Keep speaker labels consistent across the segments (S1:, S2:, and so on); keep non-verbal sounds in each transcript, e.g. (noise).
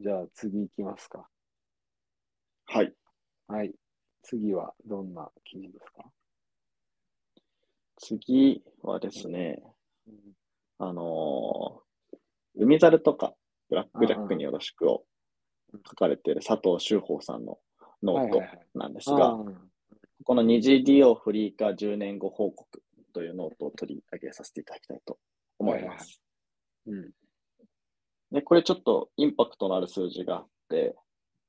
S1: じゃあ次行きますか。
S2: はい。
S1: はい。次はどんな記事ですか？
S2: 次はですね、
S1: うん
S2: あのー海猿とかブラックジャックによろしくを書かれている佐藤秀峰さんのノート
S1: はいはいはい
S2: なんですが、この二次利用フリー化10年後報告というノートを取り上げさせていただきたいと思います。
S1: うん。
S2: で、これちょっとインパクトのある数字があって、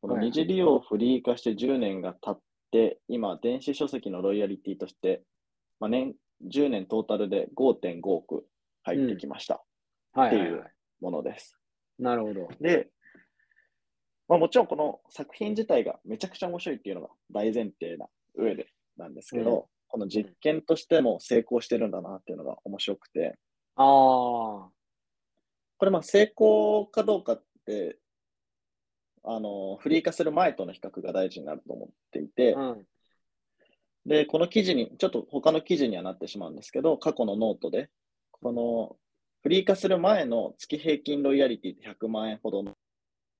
S2: この
S1: はい
S2: 二次利用をフリー化して10年が経って、今、電子書籍のロイヤリティとして、まあ、年、10年トータルで5.5億入ってきましたっていう
S1: はいはいはい。
S2: ものです。
S1: なるほど。
S2: で、まあ、もちろんこの作品自体がめちゃくちゃ面白いっていうのが大前提な上でなんですけど、
S1: うん
S2: この実験としても成功してるんだなっていうのが面白くて、
S1: ああ。
S2: これまあ成功かどうかって、あの、フリー化する前との比較が大事になると思っていて、
S1: うん。
S2: で、この記事に、ちょっと他の記事にはなってしまうんですけど、過去のノートで、このフリー化する前の月平均ロイヤリティって100万円ほどの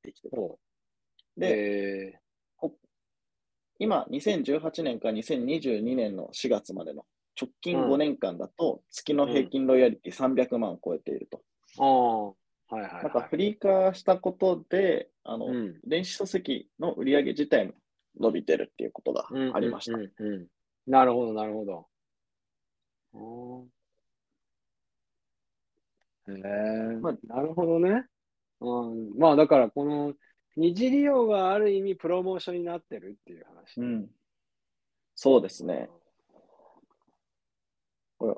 S2: できてで、
S1: え
S2: 今、2018年から2022年の4月までの直近
S1: うん
S2: 5年間だと、月の平均ロイヤリティ300万を超えていると。
S1: ー、ああ。はいはい、はい。
S2: なんかフリー化したことで、あの、
S1: うん
S2: 電子書籍の売り上げ自体も伸びてるっていうことが
S1: うん
S2: ありました。
S1: うんうんうんなるほど、なるほど。へえ、
S2: まあ
S1: なるほどね。うん、まあだからこの二次利用がある意味プロモーションになってるっていう話。
S2: うん。そうですね。これ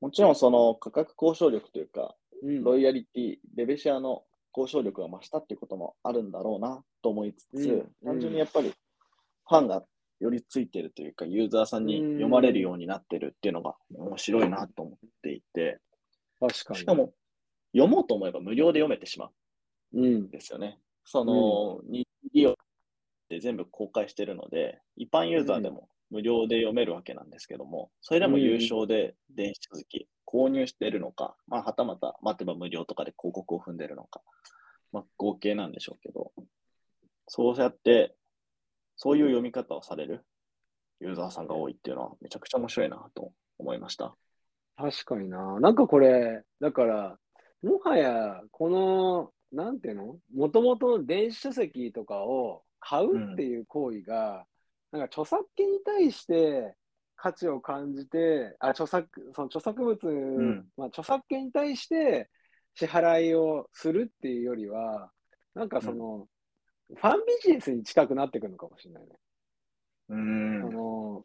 S2: もちろんその価格交渉力というか、
S1: うん。
S2: ロイヤリティ、レベシアの交渉力が増したっていうこともあるんだろうなと思いつつ、
S1: うん
S2: 単純にやっぱりファンがよりついてるというか、ユーザーさんに読まれるようになってるっていうのが面白いなと思っていて、
S1: 確かに。
S2: しかも読もうと思えば無料で読めてしまう
S1: うん
S2: ん。ですよね。その、二次利用って全部公開してるので、一般ユーザーでも無料で読めるわけなんですけども、それでも優勝で電子書籍購入しているのか、まあ、はたまた待てば無料とかで広告を踏んでるのか、まあ、合計なんでしょうけど、そうやって、そういう読み方をされるユーザーさんが多いっていうのはめちゃくちゃ面白いなと思いました。
S1: 確かにな。なんかこれ、だから、もはや、この、なんていうの？もともと電子書籍とかを買うっていう行為が、なんか著作権に対して価値を感じて、あ、著作、その著作物、
S2: ん
S1: まあ、著作権に対して支払いをするっていうよりは、なんかその、ファンビジネスに近くなってくるのかもしれないね。
S2: う
S1: あ
S2: ん。
S1: の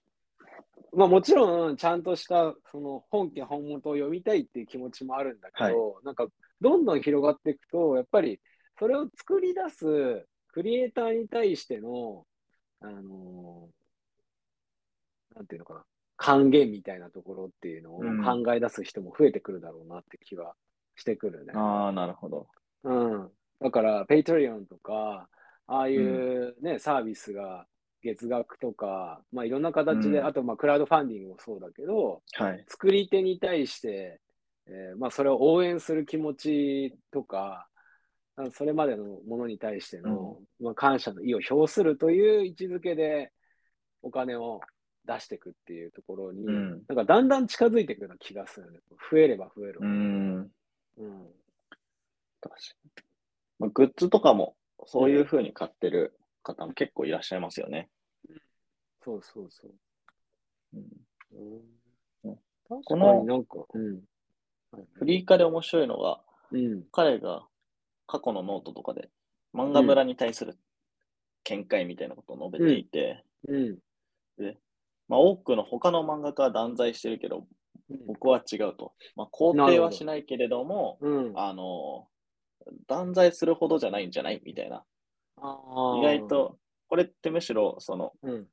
S1: まあもちろんちゃんとしたその本家本元を読みたいっていう気持ちもあるんだけど、なんかどんどん広がっていくと、やっぱりそれを作り出すクリエイターに対しての、あのなんていうのかな、還元みたいなところっていうのを
S2: うん
S1: 考え出す人も増えてくるだろうなって気はしてくるね。
S2: ああ、なるほど。
S1: うん。だから、ペイトリオンとか、ああいうね、サービスが月額とか、まあいろんな形で、
S2: うん
S1: あとまあクラウドファンディングもそうだけど、
S2: はい。
S1: 作り手に対して、えーまあそれを応援する気持ちとか、それまでのものに対しての、まあ、感謝の意を表するという位置づけでお金を出していくっていうところに、
S2: うん
S1: なんかだんだん近づいていくような気がするね。増えれば増える。
S2: うん。
S1: うん。
S2: 確かに。まあ、グッズとかも、そういう風に買ってる方も結構いらっしゃいますよね。
S1: そうそうそう。
S2: うん
S1: うん
S2: うんこの
S1: になんか、うん。
S2: フリー化で面白いのが、
S1: うん。
S2: 彼が過去のノートとかで漫画村に対する見解みたいなことを述べていて、
S1: うん。
S2: まあ、多くの他の漫画家は断罪してるけど、僕は違うと。まあ、肯定はしないけれども、
S1: うん。
S2: あの、断罪するほどじゃないんじゃない？みたいな。意外。と、これってむしろ、その、
S1: うん。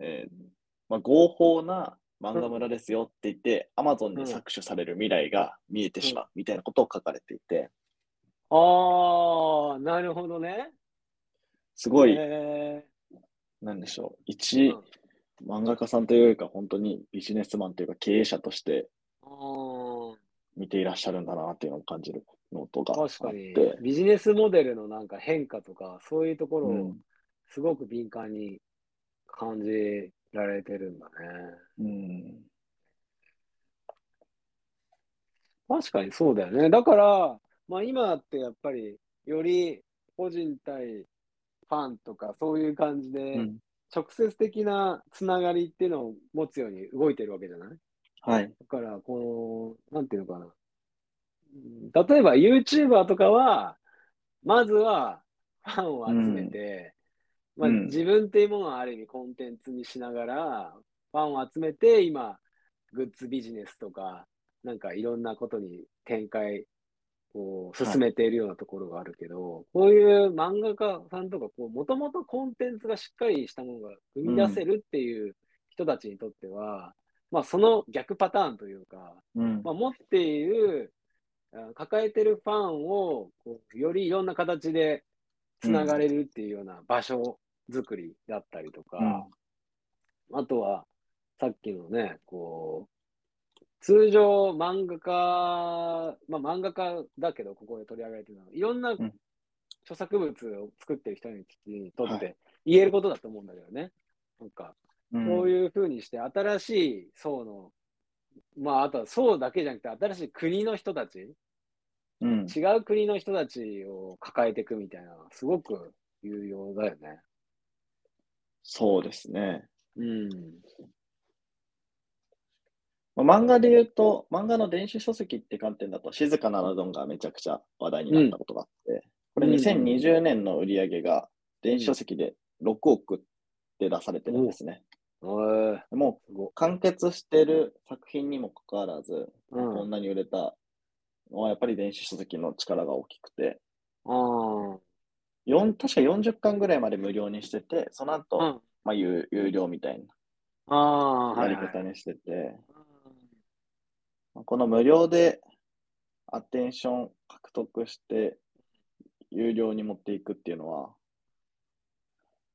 S2: えーまあ、合法な漫画村ですよって言って、アマゾンに搾取される未来が見えてしまうみたいなことを書かれていて、
S1: ああ、なるほどね。
S2: すごい、
S1: へ
S2: なんでしょう、
S1: ー
S2: 一
S1: うん
S2: 漫画家さんというよりか、本当にビジネスマンというか経営者として、見ていらっしゃるんだなっていうのを感じるのとかあって。
S1: 確かに、ビジネスモデルのなんか変化とか、そういうところを
S2: うん
S1: すごく敏感に感じられてるんだね。
S2: うん。
S1: 確かにそうだよね。だから、まあ今ってやっぱり、より個人対ファンとかそういう感じで、
S2: うん。
S1: 直接的なつながりっていうのを持つように動いてるわけじゃない？
S2: はい。
S1: だから、この、なんていうのかな。うん例えば YouTuber とかは、まずはファンを集めて、まあ、
S2: うん
S1: 自分っていうものをある意味コンテンツにしながら、ファンを集めて、今、グッズビジネスとか、なんかいろんなことに展開を進めているようなところがあるけど、こういう漫画家さんとか、こう、もともとコンテンツがしっかりしたものが生み出せるっていう人たちにとっては、まあその逆パターンというか、
S2: うん。
S1: まあ、持っている、あ抱えてるファンをこうよりいろんな形でつながれるっていうような場所作りだったりとか、あとはさっきのね、こう、通常漫画家、まあ漫画家だけどここで取り上げられてるのは、いろんな
S2: ん
S1: 著作物を作ってる人にとっ
S2: は
S1: て言えることだと思うんだけどね。なんか、
S2: うん
S1: こういうふうにして、新しい層の、まあ、あとは層だけじゃなくて、新しい国の人たち、
S2: うん。
S1: 違う国の人たちを抱えていくみたいなのは、すごく有用だよね。
S2: そうですね。
S1: うん。
S2: まあ、漫画で言うと、漫画の電子書籍って観点だと、静かなラドンがめちゃくちゃ話題になったことがあって、これ
S1: うん。
S2: 2020年の売り上げが電子書籍で6億って出されてるんですね。
S1: おー。
S2: もう完結してる作品にもかかわらず、
S1: うん。
S2: こんなに売れたのはやっぱり電子書籍の力が大きくて、
S1: あー。
S2: 4確か40巻ぐらいまで無料にしてて、その後、
S1: うん。
S2: まあ有有料みたいな。やり方にしてて、この無料でアテンション獲得して、有料に持っていくっていうのは、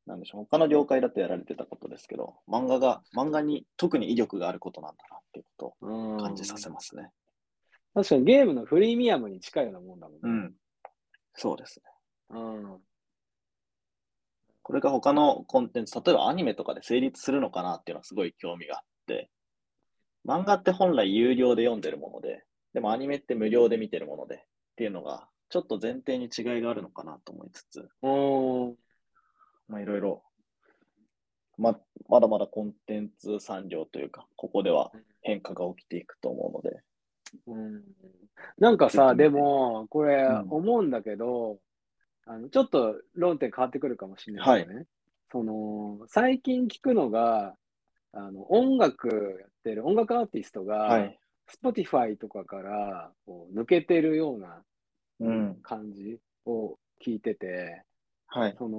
S2: なんでしょう、他の業界だとやられてたことですけど、漫画が、漫画に特に威力があることなんだなっていうこと
S1: うん
S2: を感じさせますね。
S1: 確かにゲームのフリーミアムに近いようなもんだもんね。
S2: うん。そうですね。
S1: うん。
S2: これが他のコンテンツ、例えばアニメとかで成立するのかなっていうのはすごい興味があって、漫画って本来有料で読んでるもので、でもアニメって無料で見てるものでっていうのが、ちょっと前提に違いがあるのかなと思いつつ、
S1: うん。
S2: まあいろいろ、ま、まだまだコンテンツ産業というか、ここでは変化が起きていくと思うので、
S1: うん。なんかさ、でも、これ
S2: うん。
S1: 思うんだけど、あのちょっと論点変わってくるかもしれないけどね。その、最近聞くのが、あの、音楽やってる音楽アーティストが、
S2: はい。
S1: Spotify とかからこう抜けてるような
S2: うん。
S1: 感じを聞いてて、
S2: はい。
S1: その、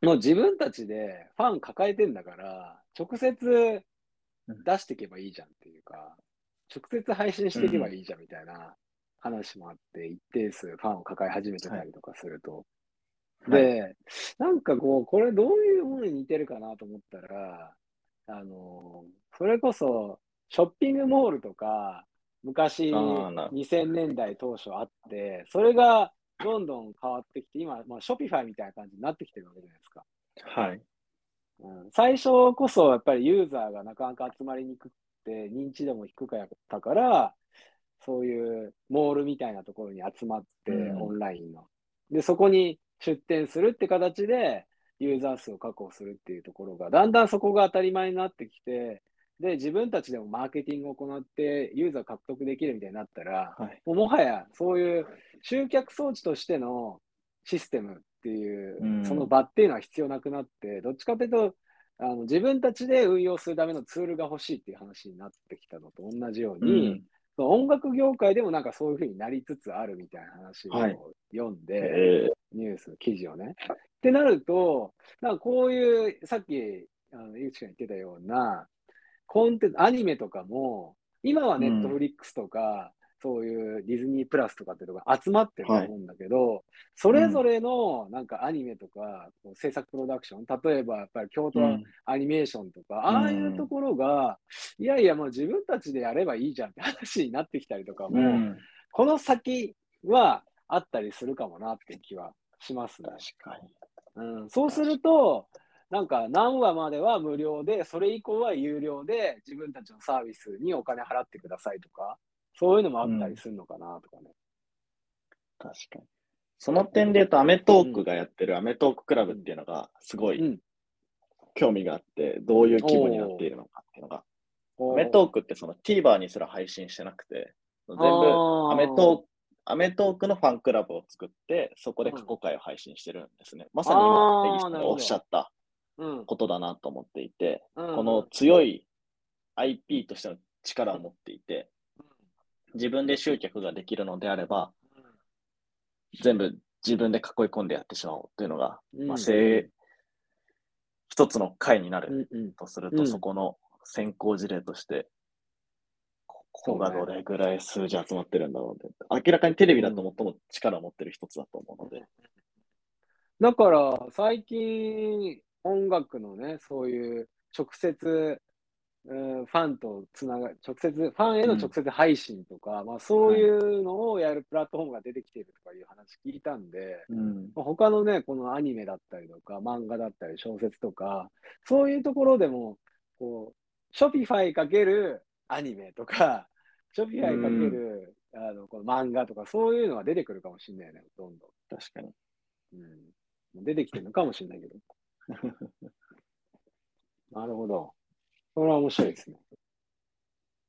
S1: もう自分たちでファン抱えてんだから、直接出していけばいいじゃんっていうか、直接配信していけばいいじゃんみたいな話もあって、一定数ファンを抱え始めてたりとかすると。で、なんかこう、これどういうものに似てるかなと思ったら、あの、それこそ、ショッピングモールとか、昔、
S2: あーなるほど
S1: 2000年代当初あって、それがどんどん変わってきて、今、まあ、ショピファイみたいな感じになってきてるわけじゃないですか。
S2: はい。
S1: うん、最初こそ、やっぱりユーザーがなかなか集まりにくくて、認知度も低かったから、そういうモールみたいなところに集まって、
S2: うん
S1: オンラインの。で、そこに出店するって形で、ユーザー数を確保するっていうところが、だんだんそこが当たり前になってきて、で、自分たちでもマーケティングを行って、ユーザー獲得できるみたいになったら、
S2: はい。
S1: もうもはやそういう集客装置としてのシステムっていう、
S2: うん
S1: その場っていうのは必要なくなって、どっちかというと、あの自分たちで運用するためのツールが欲しいっていう話になってきたのと同じように、
S2: うん
S1: その音楽業界でもなんかそういうふうになりつつあるみたいな話
S2: はい
S1: を読んで、
S2: え
S1: ニュース、記事をね。ってなると、なんかこういう、さっき、あの、ゆうちが言ってたような、コンテンツ、アニメとかも、今はネットフリックスとか、そういうディズニープラスとかっていうのが集まってると思うんだけど、それぞれのなんかアニメとか、こう制作プロダクション、例えばやっぱり京都
S2: うん。
S1: アニメーションとか、ああいうところが、いやいやもう自分たちでやればいいじゃんって (laughs) 話になってきたりとかも、
S2: うん。
S1: この先はあったりするかもなって気はしますね。
S2: 確かに。
S1: うん、そうすると、なんか何話までは無料で、それ以降は有料で自分たちのサービスにお金払ってくださいとか、そういうのもあったりするのかなとかね。
S2: 確かに。その点で言うと、アメトークがやってるアメトーククラブっていうのがすごい
S1: うん
S2: 興味があって、どういう規模になっているのかっていうのが。アメトークってその TVer にすら配信してなくて、全部アメトーク、アメトークのファンクラブを作って、そこで過去回を配信してるんですね。まさに今、
S1: あー
S2: ネギさんがおっしゃった
S1: うん、
S2: ことだなと思っていて、
S1: うん。
S2: この強い IP としての力を持っていて、自分で集客ができるのであれば、全部自分で囲い込んでやってしまおうというのが、
S1: うん。
S2: まあ、せ一つの回になる
S1: うんうん。
S2: とすると、
S1: うん。
S2: そこの先行事例として、ここがどれぐらい数字集まってるんだろうって、明らかにテレビだと最も力を持ってる一つだと思うので、
S1: だから、最近、音楽のね、そういう直接、うんファンとつなが直接、ファンへの直接配信とか、まあそういうのをやるプラットフォームが出てきているとかいう話聞いたんで、
S2: うん。
S1: まあ他のね、このアニメだったりとか、漫画だったり、小説とか、そういうところでも、こう、 Shopifyかけるアニメとか、 Shopifyかける、あのこの漫画とか、そういうのが出てくるかもしれないね、どんど
S2: 確かに。
S1: ん。うん、出てきてるのかもしれないけど。(laughs) なるほど。それは面白いですね。